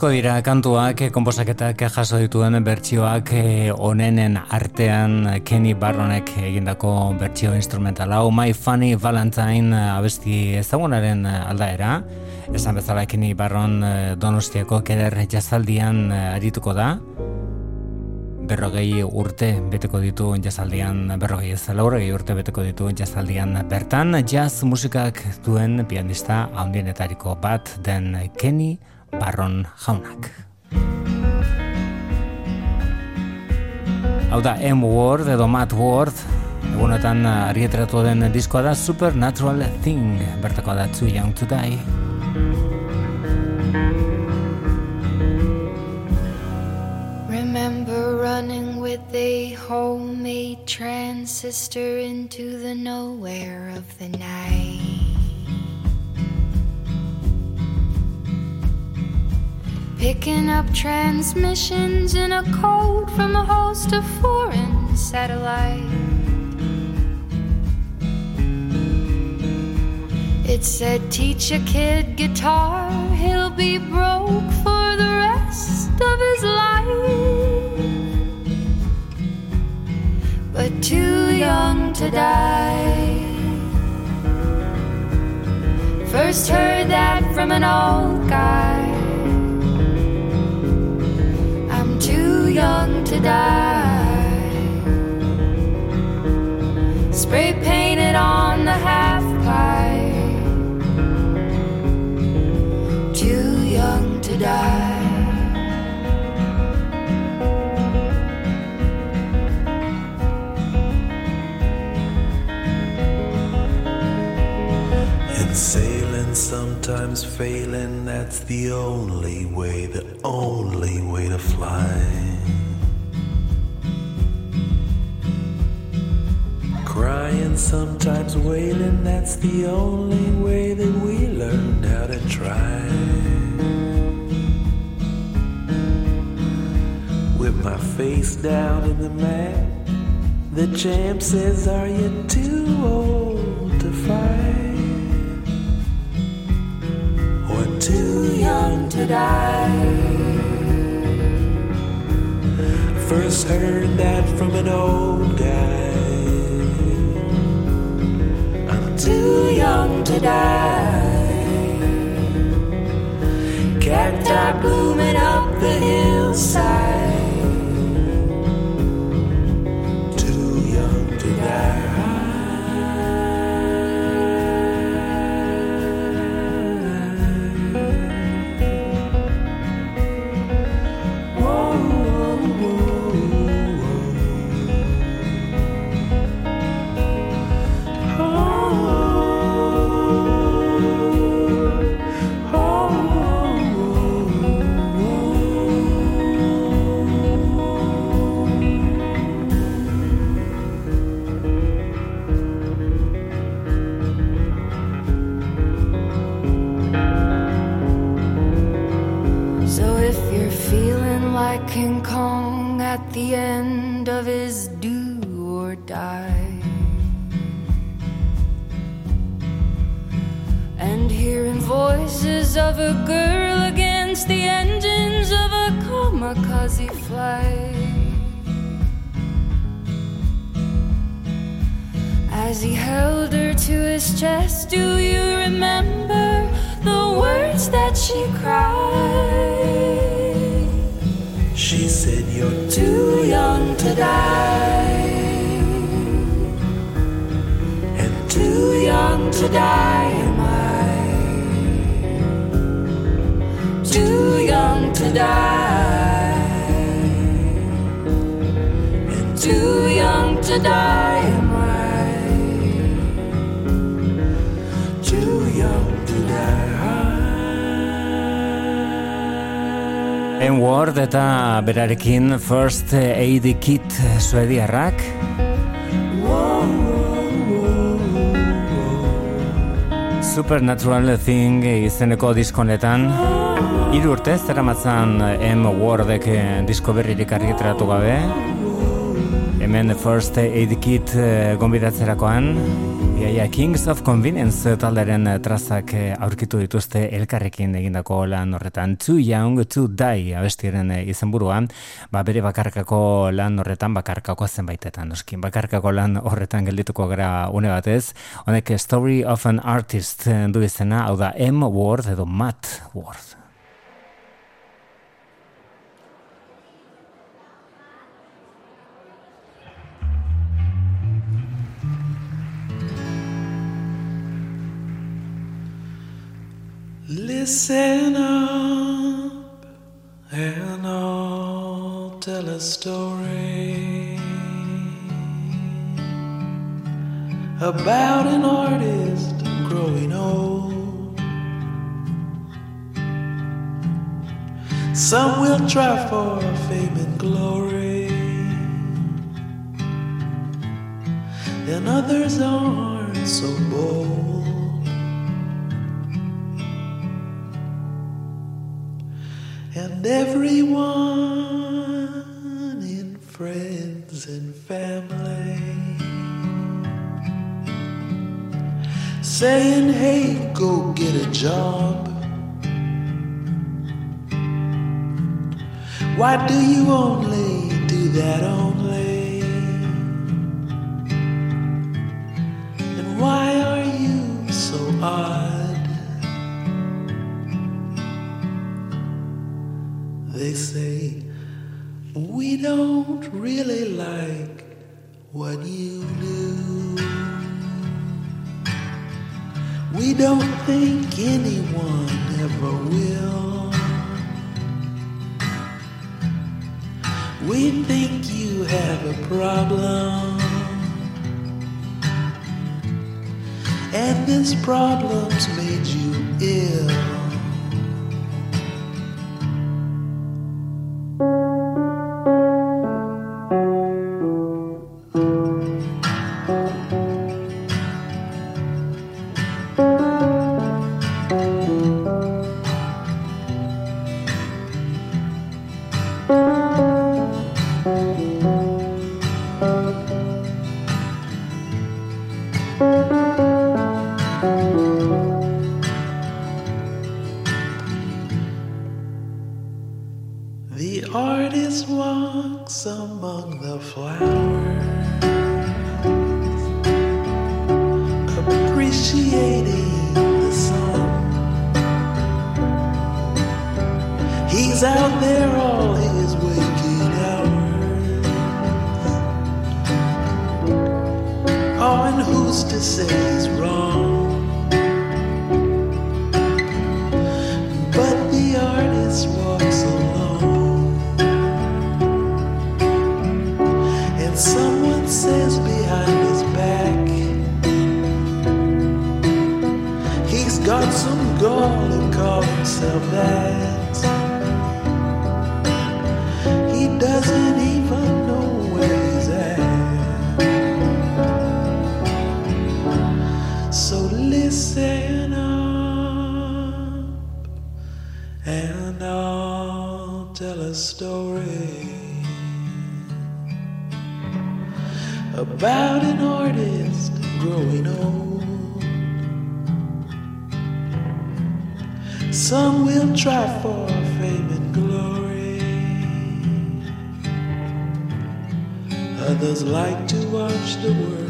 Asko dira kantuak, komposaketak jaso dituen bertsioak eh, onenen artean Kenny Barronek egindako bertsio instrumental hau My Funny Valentine eh, abesti ezagunaren eh, aldaera. Esan bezala Kenny Barron Donostiako keder jazaldian arituko da. Berrogei urte beteko ditu jazaldian, berrogei ez laurogei urte beteko ditu jazaldian bertan, jazz musikak duen pianista handienetariko bat den Kenny Barron jaunak. Hau da M Word edo Matt Word, egunetan argietratu den diskoa da Supernatural Thing, bertako da Too Young to Die. Remember running with a homemade transistor into the nowhere of the night. Picking up transmissions in a code from a host of foreign satellites. It said, teach a kid guitar, he'll be broke for the rest of his life. But too young to die. First heard that from an old guy. Young to die. Spray painted on the half pipe. Too young to die. And sailing, sometimes failing, that's the only way, the only way to fly. Crying, sometimes wailing, that's the only way that we learned how to try. With my face down in the mat, the champ says, Are you too old to fight? Too young to die? First heard that from an old guy. I'm too young to die. Cacti blooming up the hillside. Too young to So the end of his do or die, and hearing voices of a girl against the engines of a kamikaze flight. As he held her to his chest, do you remember the words that she cried? Die, and too young to die am I. Too young to die, and too young to die N-Word eta berarekin First Aid Kit suediarrak. Supernatural Thing izeneko diskonetan Hiru urte zeramatzan M-Wordek disko berririk argitaratu gabe. Hemen First Aid Kit gonbidatzerakoan Iaia Kings of Convenience talderen eh, trazak eh, aurkitu dituzte elkarrekin egindako lan horretan. Too Young to Die abestiren eh, izenburua. Ba bere bakarkako lan horretan bakarkako zenbaitetan noskin bakarkako lan horretan geldituko gara une batez. Honek Story of an Artist du izena hau da M Word edo Matt Word Listen up, and I'll tell a story about an artist growing old. Some will try for fame and glory, and others aren't so bold. And everyone in friends and family saying, Hey, go get a job. Why do you only do that only? And why are you so odd? They say, We don't really like what you do. We don't think anyone ever will. We think you have a problem. And this problem's made you ill. He's got some gall to call himself that. He doesn't even know where he's at. So listen up and I'll tell a story about an artist growing old. Some will try for fame and glory. Others like to watch the world.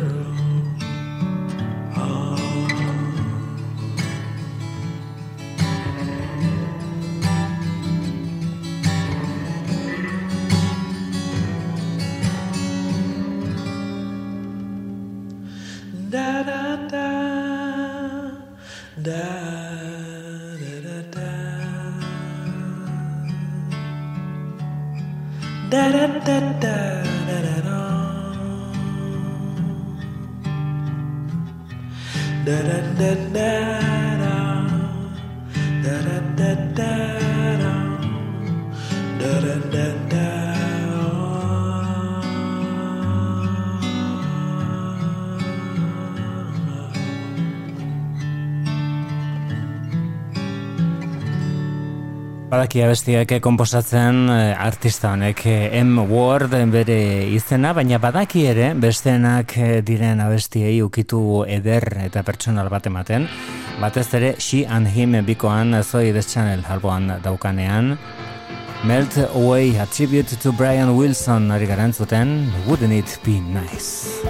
Badaki abestiak konposatzen eh, artista honek eh, M Ward bere izena, baina badaki ere besteenak eh, diren abestiei ukitu eder eta pertsonal bat ematen. Batez ere She and Him bikoan Zoe The Channel alboan daukanean. Melt Away a tribute to Brian Wilson ari garantzuten Wouldn't it be nice?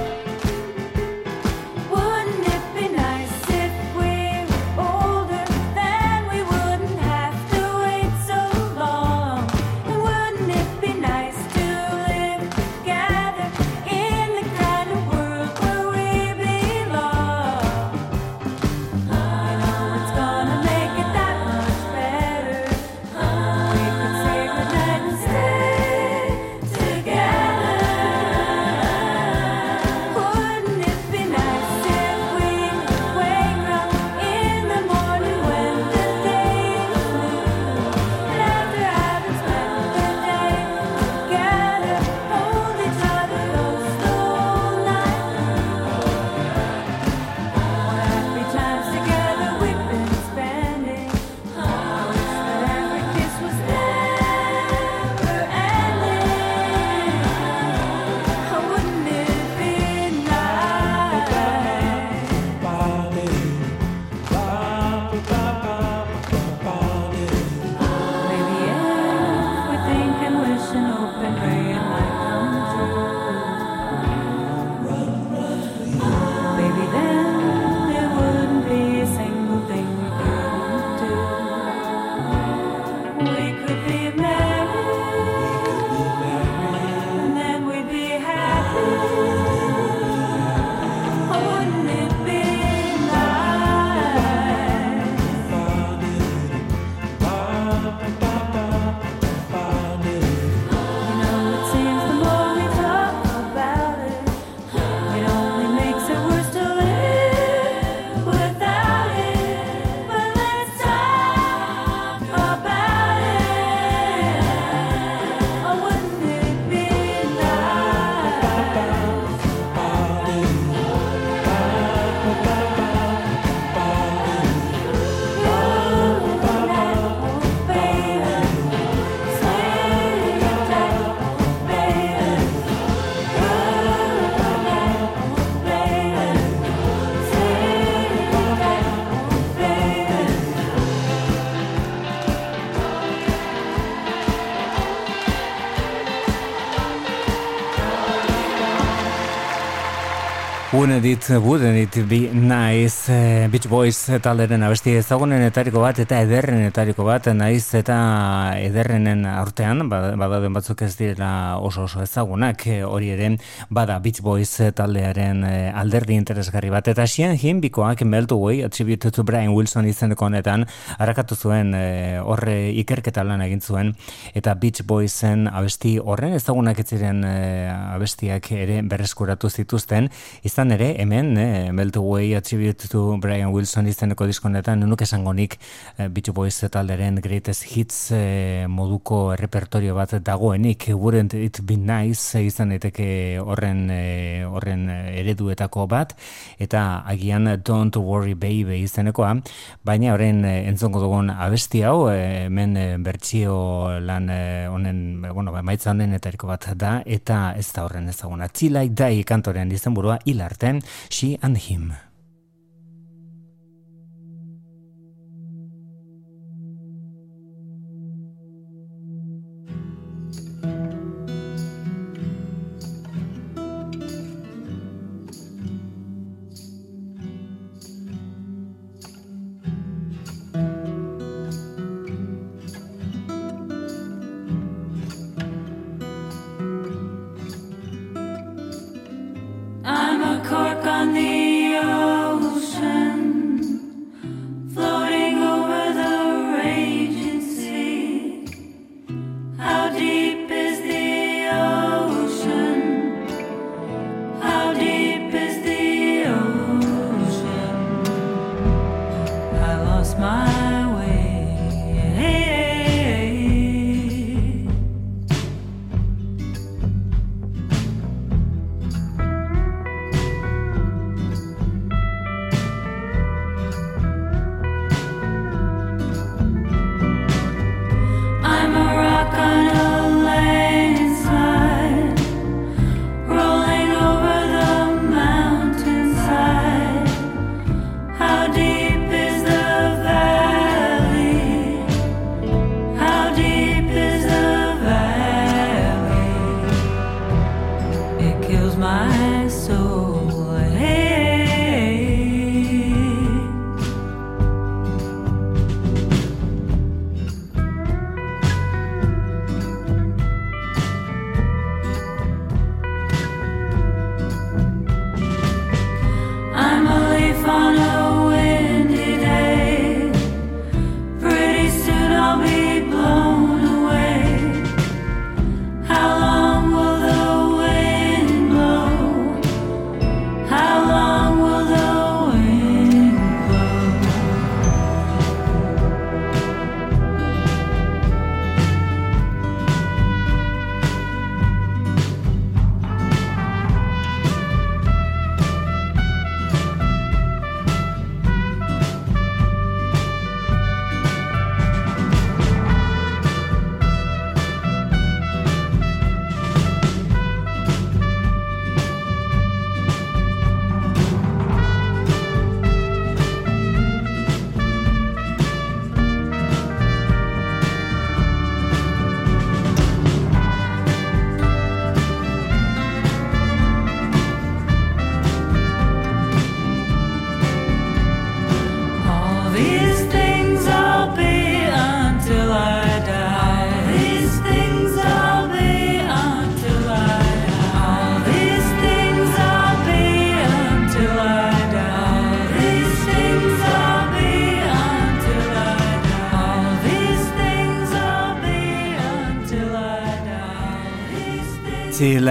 Wouldn't it, wouldn't it be nice? Eh, Beach Boys talderen abesti ezagunenetariko bat eta ederrenetariko bat naiz eta ederrenen artean ba- badauden batzuk ez direla oso oso ezagunak. Eh, hori ere bada Beach Boys taldearen eh, alderdi interesgarri bat. Eta Sian Him bikoak Melt Away attribute to Brian Wilson izeneko honetan harakatu zuen horre ikerketa lan egin zuen. Eta Beach Boysen abesti horren ezagunak ez ziren abestiak ere berreskuratu zituzten. Izan ere hemen eh, Melt Away attribute to Brian Wilson izeneko diskonetan nunuk esango nik eh, Beach Boys talderen greatest hits eh, moduko repertorio bat dagoenik. Wouldn't it be nice eh, izan daiteke horren eh, horren eh, ereduetako bat. Eta agian don't worry baby izenekoa. Baina horren eh, entzongo dugun abesti hau eh, hemen eh, bertsio lan eh, honen eh, bueno, maitza honen etariko bat da. Eta ez da horren ezaguna. Txilai Dai kantorean izenburua hilarten She and Him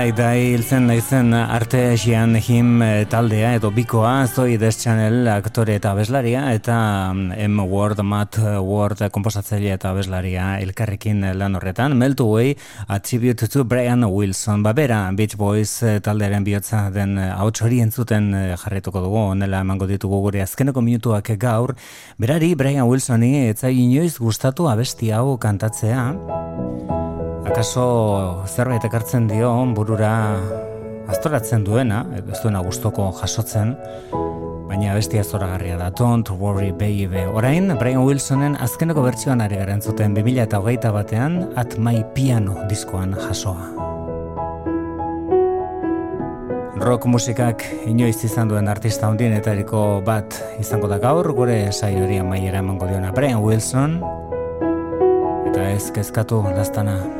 Feel like die hiltzen naizen arte esian him eh, taldea edo bikoa Zoe Des Channel aktore eta abeslaria eta mm, M. Word, Matt Word komposatzailea eta abeslaria elkarrekin lan horretan. Meltu Way, Attribute to Brian Wilson. Babera, Beach Boys eh, taldearen bihotza den eh, hauts hori entzuten jarretuko dugu. Onela emango ditugu gure azkeneko minutuak gaur. Berari Brian Wilsoni etzai inoiz gustatu abesti hau kantatzea Akaso zerbait ekartzen dio burura aztoratzen duena, ez duena gustoko jasotzen, baina bestia zoragarria da. Don't worry baby. Orain, Brian Wilsonen azkeneko bertsioan ari garen zuten 2008 batean At My Piano diskoan jasoa. Rock musikak inoiz izan duen artista hundienetariko bat izango da gaur, gure saioria maiera emango diona Brian Wilson, eta ez kezkatu lastana.